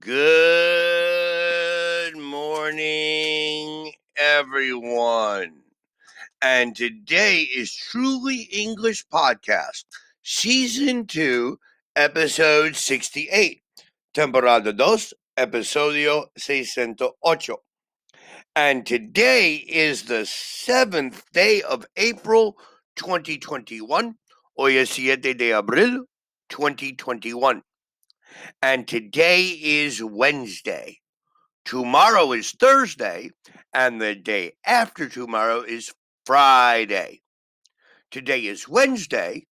Good morning, everyone. And today is Truly English Podcast, Season 2, Episode 68, Temporada 2, Episodio 608. And today is the seventh day of April 2021. Hoy es 7 de abril 2021. And today is Wednesday. Tomorrow is Thursday, and the day after tomorrow is Friday. Today is Wednesday.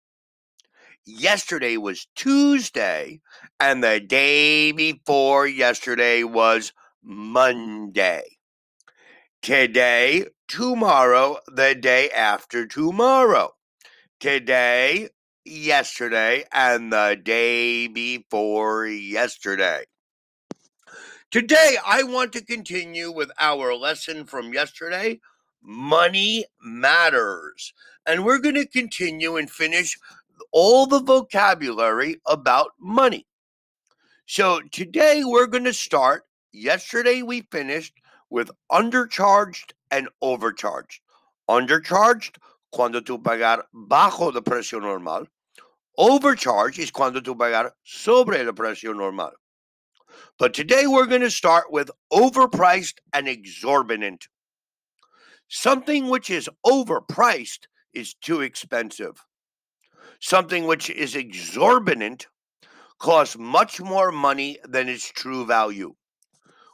Yesterday was Tuesday, and the day before yesterday was Monday. Today, tomorrow, the day after tomorrow. Today, yesterday and the day before yesterday. Today, I want to continue with our lesson from yesterday Money Matters. And we're going to continue and finish all the vocabulary about money. So today, we're going to start. Yesterday, we finished with undercharged and overcharged. Undercharged, cuando tú pagar bajo de precio normal. Overcharge is cuando tú pagar sobre el precio normal. But today we're going to start with overpriced and exorbitant. Something which is overpriced is too expensive. Something which is exorbitant costs much more money than its true value.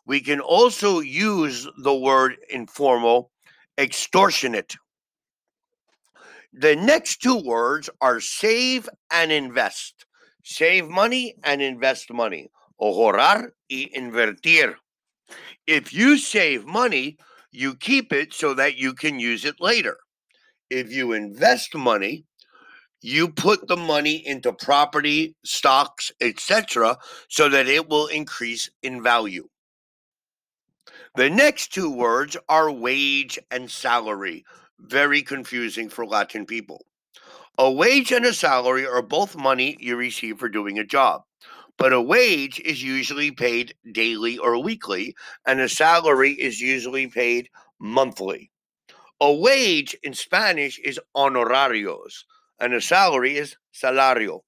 We can also use the word informal extortionate. The next two words are save and invest. Save money and invest money. Ahorrar y invertir. If you save money, you keep it so that you can use it later. If you invest money, you put the money into property, stocks, etc., so that it will increase in value. The next two words are wage and salary very confusing for Latin people. A wage and a salary are both money you receive for doing a job, but a wage is usually paid daily or weekly, and a salary is usually paid monthly. A wage in Spanish is honorarios, and a salary is salario.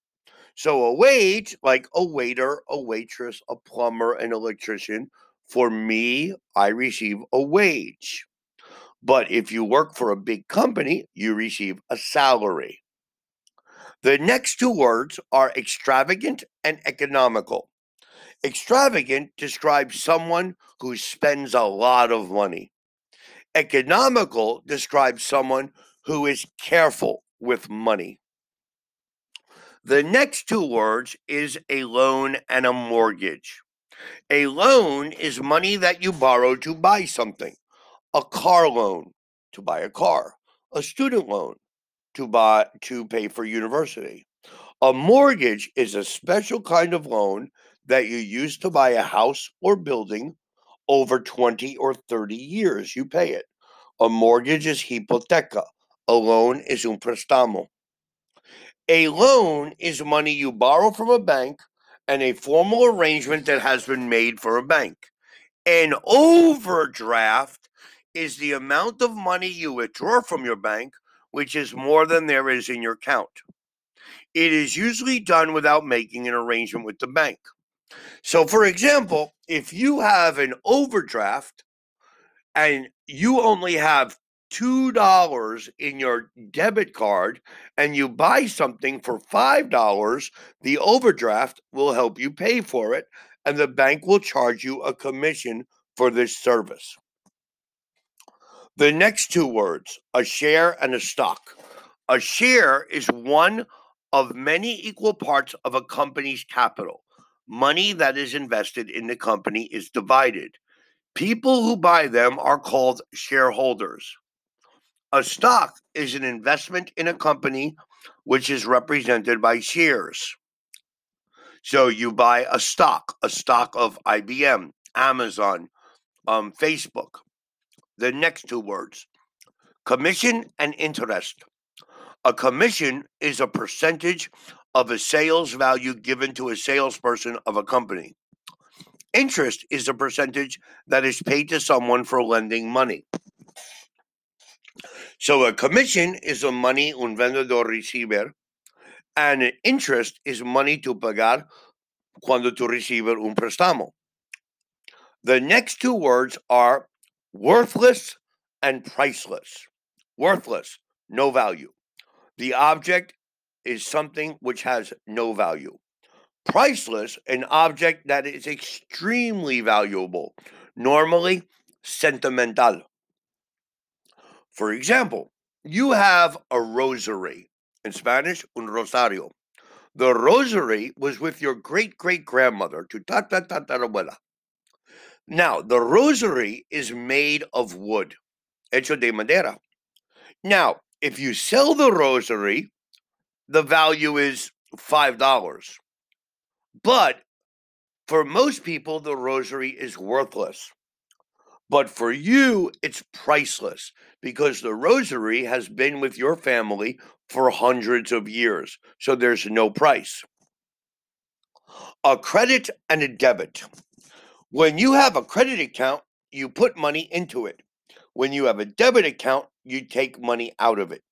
So a wage, like a waiter, a waitress, a plumber, an electrician, for me, I receive a wage. But if you work for a big company, you receive a salary. The next two words are extravagant and economical. Extravagant describes someone who spends a lot of money. Economical describes someone who is careful with money. The next two words is a loan and a mortgage. A loan is money that you borrow to buy something a car loan to buy a car, a student loan to buy to pay for university. A mortgage is a special kind of loan that you use to buy a house or building over 20 or 30 years. You pay it. A mortgage is hipoteca. A loan is un préstamo. A loan is money you borrow from a bank and a formal arrangement that has been made for a bank. An overdraft is the amount of money you withdraw from your bank, which is more than there is in your account. It is usually done without making an arrangement with the bank. So, for example, if you have an overdraft and you only have $2 in your debit card and you buy something for $5, the overdraft will help you pay for it, and the bank will charge you a commission for this service. The next two words, a share and a stock. A share is one of many equal parts of a company's capital. Money that is invested in the company is divided. People who buy them are called shareholders. A stock is an investment in a company which is represented by shares. So you buy a stock, a stock of IBM, Amazon, um, Facebook the next two words commission and interest. A commission is a percentage of a sales value given to a salesperson of a company. Interest is a percentage that is paid to someone for lending money. So a commission is the money un vendedor recibe, and an interest is money to pagar cuando tú recibes un préstamo. The next two words are worthless and priceless. Worthless, no value. The object is something which has no value. Priceless, an object that is extremely valuable, normally sentimental. For example, you have a rosary, in Spanish, un rosario. The rosary was with your great great grandmother, tu tata tatarabuela. Now, the rosary is made of wood, hecho de madera. Now, if you sell the rosary, the value is $5. But for most people, the rosary is worthless. But for you, it's priceless because the rosary has been with your family for hundreds of years. So there's no price. A credit and a debit. When you have a credit account, you put money into it. When you have a debit account, you take money out of it.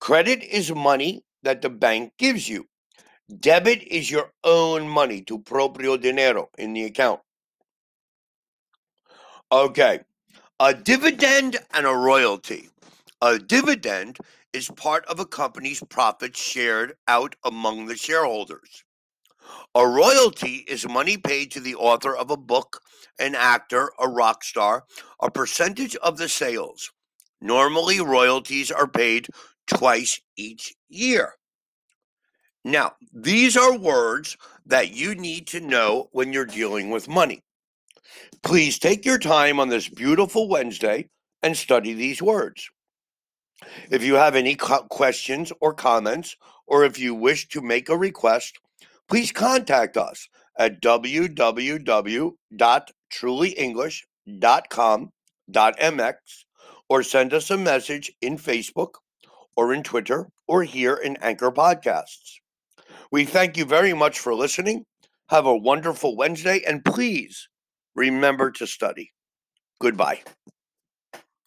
Credit is money that the bank gives you. Debit is your own money, tu propio dinero in the account. Okay, a dividend and a royalty. A dividend is part of a company's profits shared out among the shareholders. A royalty is money paid to the author of a book, an actor, a rock star, a percentage of the sales. Normally, royalties are paid twice each year. Now, these are words that you need to know when you're dealing with money. Please take your time on this beautiful Wednesday and study these words. If you have any questions or comments, or if you wish to make a request, please contact us at www.trulyenglish.com.mx or send us a message in Facebook or in Twitter or here in Anchor Podcasts. We thank you very much for listening. Have a wonderful Wednesday and please remember to study. Goodbye.